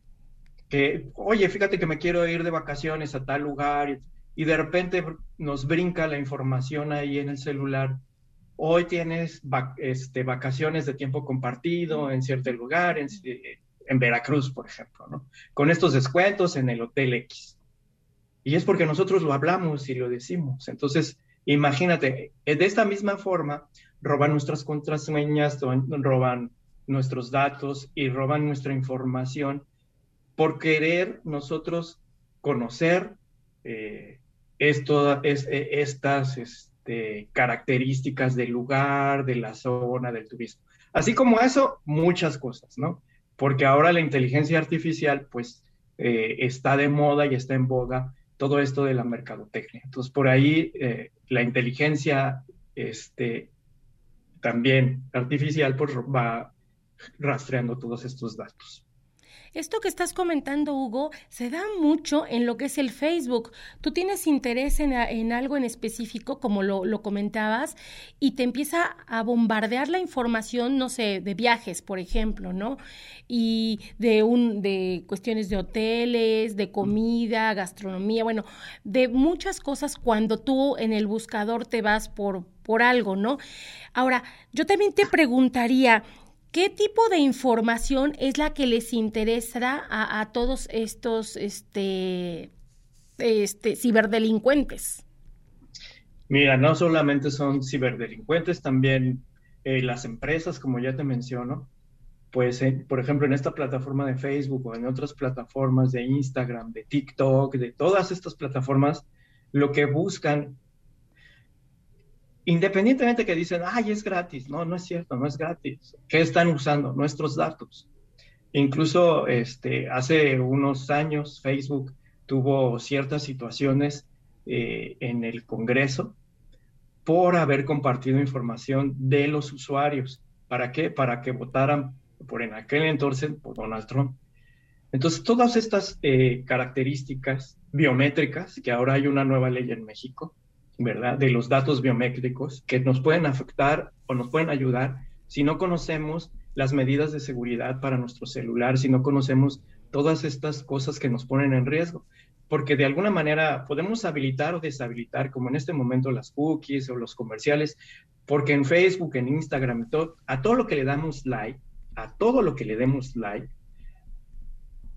que, oye, fíjate que me quiero ir de vacaciones a tal lugar y de repente nos brinca la información ahí en el celular hoy tienes este, vacaciones de tiempo compartido en cierto lugar, en, en Veracruz, por ejemplo, ¿no? Con estos descuentos en el Hotel X. Y es porque nosotros lo hablamos y lo decimos. Entonces, imagínate, eh, de esta misma forma, roban nuestras contraseñas, roban nuestros datos y roban nuestra información por querer nosotros conocer eh, eh, estas este, características del lugar, de la zona, del turismo. Así como eso, muchas cosas, ¿no? porque ahora la inteligencia artificial pues eh, está de moda y está en boga todo esto de la mercadotecnia. Entonces por ahí la inteligencia este, también artificial pues va rastreando todos estos datos. Esto que estás comentando, Hugo, se da mucho en lo que es el Facebook. Tú tienes interés en, algo en específico, como lo, comentabas, y te empieza a bombardear la información, no sé, de viajes, por ejemplo, ¿no? Y de, un, de cuestiones de hoteles, de comida, gastronomía, bueno, de muchas cosas cuando tú en el buscador te vas por, por algo, ¿no? Ahora, yo también te preguntaría, ¿Qué tipo de información es la que les interesa a, todos estos este, este, ciberdelincuentes? Mira, no solamente son ciberdelincuentes, también eh, las empresas, como ya te menciono, pues, eh, por ejemplo, en esta plataforma de Facebook o en otras plataformas de Instagram, de TikTok, de todas estas plataformas, lo que buscan independientemente que dicen, ay, es gratis, no, no es cierto, no es gratis. ¿Qué están usando? Nuestros datos. Incluso este, hace unos años Facebook tuvo ciertas situaciones eh, en el Congreso por haber compartido información de los usuarios. ¿Para qué? Para que votaran por en aquel entonces por Donald Trump. Entonces, todas estas eh, características biométricas, que ahora hay una nueva ley en México, De los datos biométricos que nos pueden afectar o nos pueden ayudar si no conocemos las medidas de seguridad para nuestro celular, si no conocemos todas estas cosas que nos ponen en riesgo. Porque de alguna manera podemos habilitar o deshabilitar, como en este momento las cookies o los comerciales, porque en Facebook, en Instagram, a todo lo que le damos like, a todo lo que le demos like,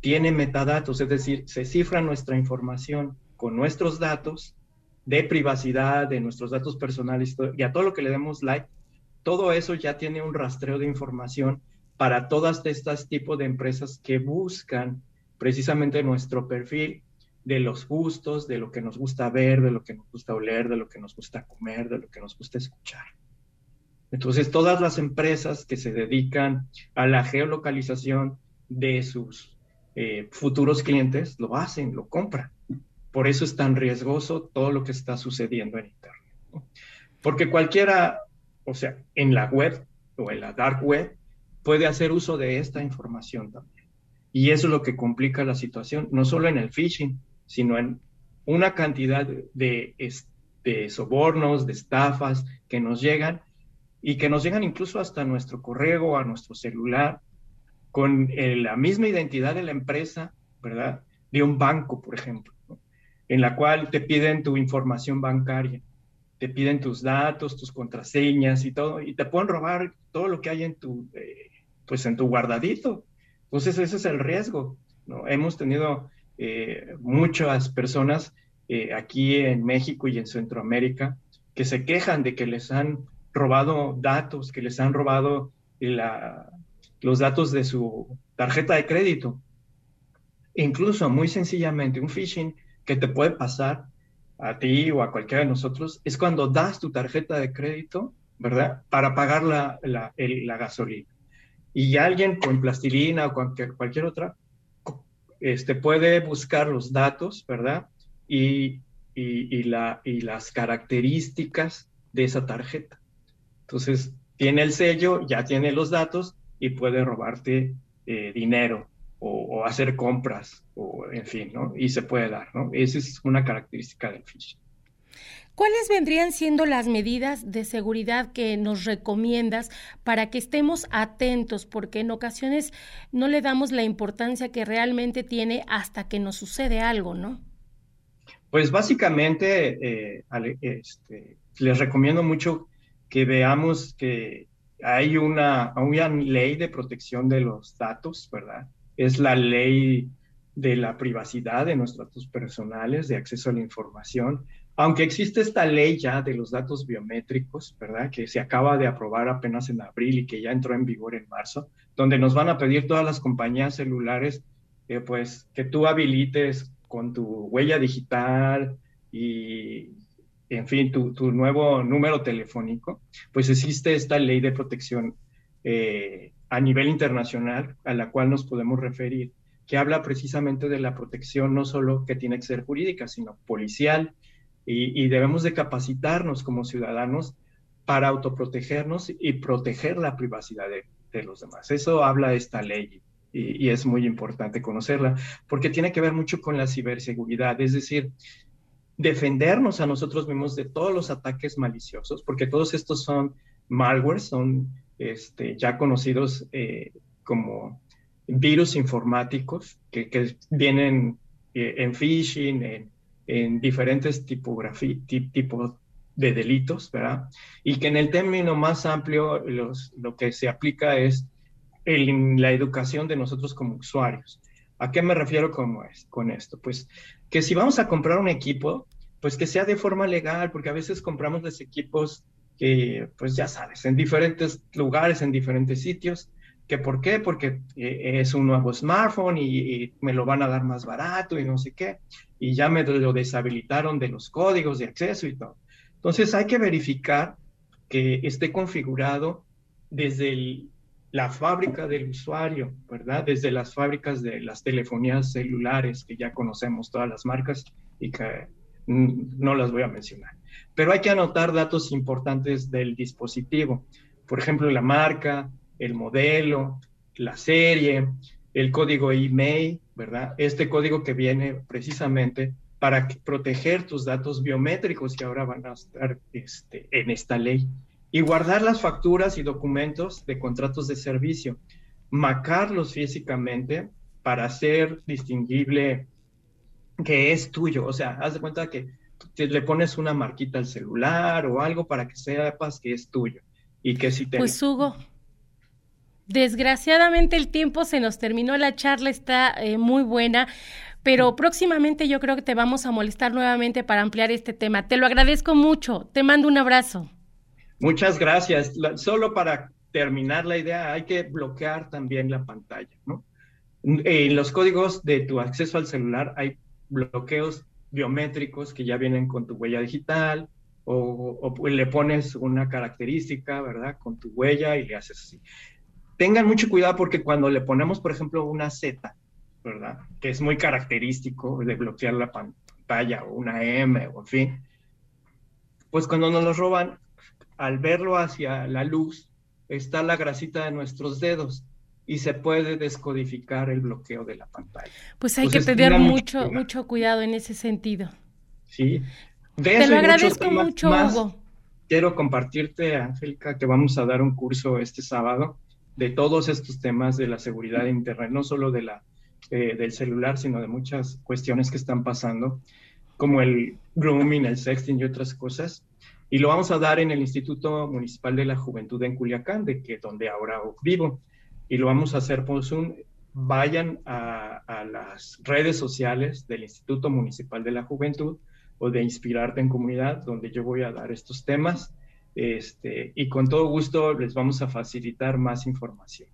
tiene metadatos, es decir, se cifra nuestra información con nuestros datos de privacidad, de nuestros datos personales y a todo lo que le demos like, todo eso ya tiene un rastreo de información para todas estas tipos de empresas que buscan precisamente nuestro perfil de los gustos, de lo que nos gusta ver, de lo que nos gusta oler, de lo que nos gusta comer, de lo que nos gusta escuchar. Entonces, todas las empresas que se dedican a la geolocalización de sus eh, futuros clientes lo hacen, lo compran. Por eso es tan riesgoso todo lo que está sucediendo en Internet. Porque cualquiera, o sea, en la web o en la dark web, puede hacer uso de esta información también. Y eso es lo que complica la situación, no solo en el phishing, sino en una cantidad de, sobornos, de estafas que nos llegan y que nos llegan incluso hasta nuestro correo, a nuestro celular, con la misma identidad de la empresa, ¿verdad? De un banco, por ejemplo. En la cual te piden tu información bancaria, te piden tus datos, tus contraseñas y todo, y te pueden robar todo lo que hay en tu, eh, pues en tu guardadito. Entonces ese es el riesgo. ¿no? Hemos tenido eh, muchas personas eh, aquí en México y en Centroamérica que se quejan de que les han robado datos, que les han robado los datos de su tarjeta de crédito. Incluso, muy sencillamente, un phishing que te puede pasar a ti o a cualquiera de nosotros es cuando das tu tarjeta de crédito, ¿verdad? Para pagar la, la, gasolina. Y alguien con plastilina o cualquier, cualquier otra este, puede buscar los datos, ¿verdad? Y, y, la, y las características de esa tarjeta. Entonces, tiene el sello, ya tiene los datos y puede robarte eh, dinero o, hacer compras, o en fin, ¿no? Y se puede dar, ¿no? Esa es una característica del phishing. ¿Cuáles vendrían siendo las medidas de seguridad que nos recomiendas para que estemos atentos? Porque en ocasiones no le damos la importancia que realmente tiene hasta que nos sucede algo, ¿no? Pues básicamente eh, este, les recomiendo mucho que veamos que hay una, una ley de protección de los datos, ¿verdad? Es la ley de la privacidad de nuestros datos personales, de acceso a la información. Aunque existe esta ley ya de los datos biométricos, ¿verdad? Que se acaba de aprobar apenas en abril y que ya entró en vigor en marzo, donde nos van a pedir todas las compañías celulares, eh, pues que tú habilites con tu huella digital y en fin, tu, nuevo número telefónico, pues existe esta ley de protección eh, a nivel internacional a la cual nos podemos referir, que habla precisamente de la protección no solo que tiene que ser jurídica, sino policial, y, debemos de capacitarnos como ciudadanos para autoprotegernos y proteger la privacidad de, los demás. Eso habla esta ley y, y, es muy importante conocerla, porque tiene que ver mucho con la ciberseguridad, es decir, defendernos a nosotros mismos de todos los ataques maliciosos, porque todos estos son malware, son este, ya conocidos eh, como virus informáticos que, vienen eh, en phishing, en, diferentes tipos de delitos, ¿verdad? Y que en el término más amplio lo que se aplica es en la educación de nosotros como usuarios. ¿A qué me refiero con, con esto? Pues que si vamos a comprar un equipo, pues que sea de forma legal, porque a veces compramos los equipos que, pues ya sabes, en diferentes lugares, en diferentes sitios. ¿Que ¿Por qué? Porque eh, es un nuevo smartphone y, me lo van a dar más barato y no sé qué. Y ya me lo deshabilitaron de los códigos de acceso y todo. Entonces hay que verificar que esté configurado desde la fábrica del usuario, ¿verdad? Desde las fábricas de las telefonías celulares, que ya conocemos todas las marcas y que mm, no las voy a mencionar. Pero hay que anotar datos importantes del dispositivo, por ejemplo, la marca, el modelo, la serie, el código email, ¿verdad? Este código que viene precisamente para proteger tus datos biométricos que ahora van a estar este, en esta ley y guardar las facturas y documentos de contratos de servicio, macarlos físicamente para hacer distinguible que es tuyo. O sea, haz de cuenta que le pones una marquita al celular o algo para que sepas que es tuyo y que si te... Pues Hugo, desgraciadamente el tiempo se nos terminó, la charla está eh, muy buena, pero próximamente yo creo que te vamos a molestar nuevamente para ampliar este tema. Te lo agradezco mucho, te mando un abrazo. Muchas gracias. Solo para terminar la idea, hay que bloquear también la pantalla, ¿no? En los códigos de tu acceso al celular hay bloqueos biométricos que ya vienen con tu huella digital o, le pones una característica, ¿verdad? Con tu huella y le haces así. Tengan mucho cuidado porque cuando le ponemos, por ejemplo, una Z, ¿verdad? Que es muy característico de bloquear la pantalla o una M o en fin, pues cuando nos lo roban, al verlo hacia la luz, está la grasita de nuestros dedos y se puede descodificar el bloqueo de la pantalla. Pues hay que tener mucho, mucho cuidado en ese sentido. Sí. Te lo agradezco mucho, Hugo. Quiero compartirte, Angélica, que vamos a dar un curso este sábado de todos estos temas de la seguridad de Internet, no solo de la, eh, del celular, sino de muchas cuestiones que están pasando como el grooming, el sexting y otras cosas. Y lo vamos a dar en el Instituto Municipal de la Juventud en Culiacán, de que donde ahora vivo. Y lo vamos a hacer por Zoom. Vayan a, las redes sociales del Instituto Municipal de la Juventud o de Inspirarte en Comunidad, donde yo voy a dar estos temas. Este, y con todo gusto les vamos a facilitar más información.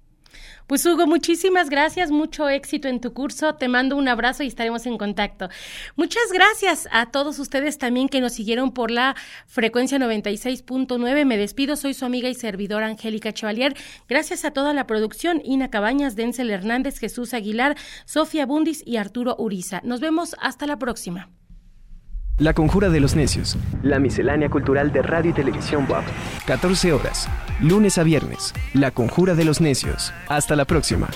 Pues Hugo, muchísimas gracias, mucho éxito en tu curso, te mando un abrazo y estaremos en contacto. Muchas gracias a todos ustedes también que nos siguieron por la frecuencia 96.9. Me despido, soy su amiga y servidora Angélica Chevalier. Gracias a toda la producción, Ina Cabañas, Denzel Hernández, Jesús Aguilar, Sofía Bundis y Arturo Uriza. Nos vemos hasta la próxima. La Conjura de los Necios. La miscelánea cultural de radio y televisión WAP. 14 horas, lunes a viernes. La Conjura de los Necios. Hasta la próxima.